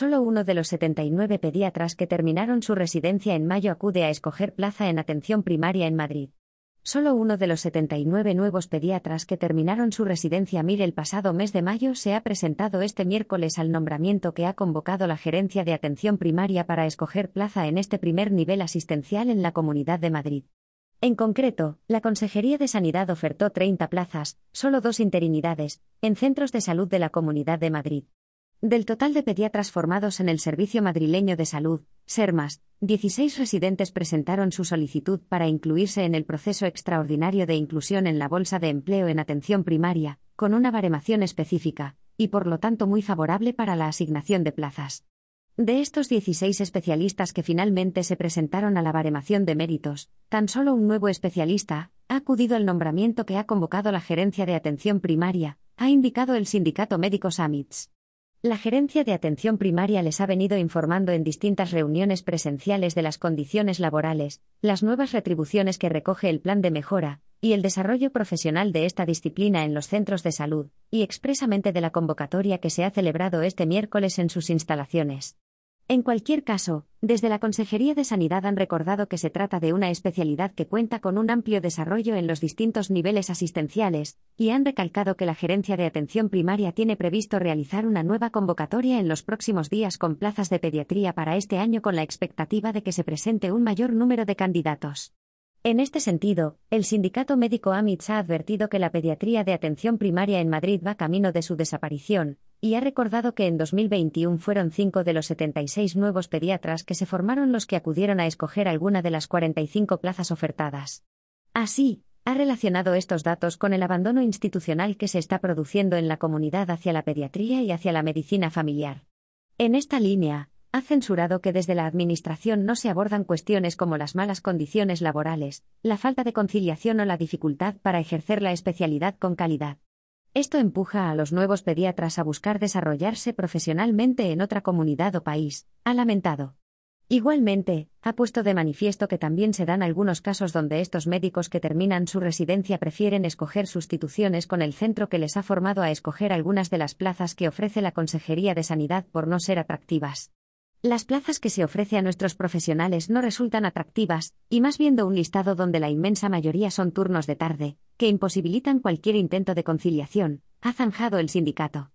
Solo uno de los 79 pediatras que terminaron su residencia en mayo acude a escoger plaza en atención primaria en Madrid. Solo uno de los 79 nuevos pediatras que terminaron su residencia MIR el pasado mes de mayo se ha presentado este miércoles al nombramiento que ha convocado la Gerencia de Atención Primaria para escoger plaza en este primer nivel asistencial en la Comunidad de Madrid. En concreto, la Consejería de Sanidad ofertó 30 plazas, solo dos interinidades, en centros de salud de la Comunidad de Madrid. Del total de pediatras formados en el Servicio Madrileño de Salud, SERMAS, 16 residentes presentaron su solicitud para incluirse en el proceso extraordinario de inclusión en la Bolsa de Empleo en Atención Primaria, con una baremación específica, y por lo tanto muy favorable para la asignación de plazas. De estos 16 especialistas que finalmente se presentaron a la baremación de méritos, tan solo un nuevo especialista ha acudido al nombramiento que ha convocado la Gerencia de Atención Primaria, ha indicado el sindicato médico Summits. La Gerencia de Atención Primaria les ha venido informando en distintas reuniones presenciales de las condiciones laborales, las nuevas retribuciones que recoge el plan de mejora, y el desarrollo profesional de esta disciplina en los centros de salud, y expresamente de la convocatoria que se ha celebrado este miércoles en sus instalaciones. En cualquier caso, desde la Consejería de Sanidad han recordado que se trata de una especialidad que cuenta con un amplio desarrollo en los distintos niveles asistenciales, y han recalcado que la Gerencia de Atención Primaria tiene previsto realizar una nueva convocatoria en los próximos días con plazas de pediatría para este año con la expectativa de que se presente un mayor número de candidatos. En este sentido, el sindicato médico AMITS ha advertido que la pediatría de atención primaria en Madrid va camino de su desaparición, y ha recordado que en 2021 fueron cinco de los 76 nuevos pediatras que se formaron los que acudieron a escoger alguna de las 45 plazas ofertadas. Así, ha relacionado estos datos con el abandono institucional que se está produciendo en la comunidad hacia la pediatría y hacia la medicina familiar. En esta línea, ha censurado que desde la Administración no se abordan cuestiones como las malas condiciones laborales, la falta de conciliación o la dificultad para ejercer la especialidad con calidad. Esto empuja a los nuevos pediatras a buscar desarrollarse profesionalmente en otra comunidad o país, ha lamentado. Igualmente, ha puesto de manifiesto que también se dan algunos casos donde estos médicos que terminan su residencia prefieren escoger sustituciones con el centro que les ha formado a escoger algunas de las plazas que ofrece la Consejería de Sanidad por no ser atractivas. Las plazas que se ofrece a nuestros profesionales no resultan atractivas, y más viendo un listado donde la inmensa mayoría son turnos de tarde, que imposibilitan cualquier intento de conciliación, ha zanjado el sindicato.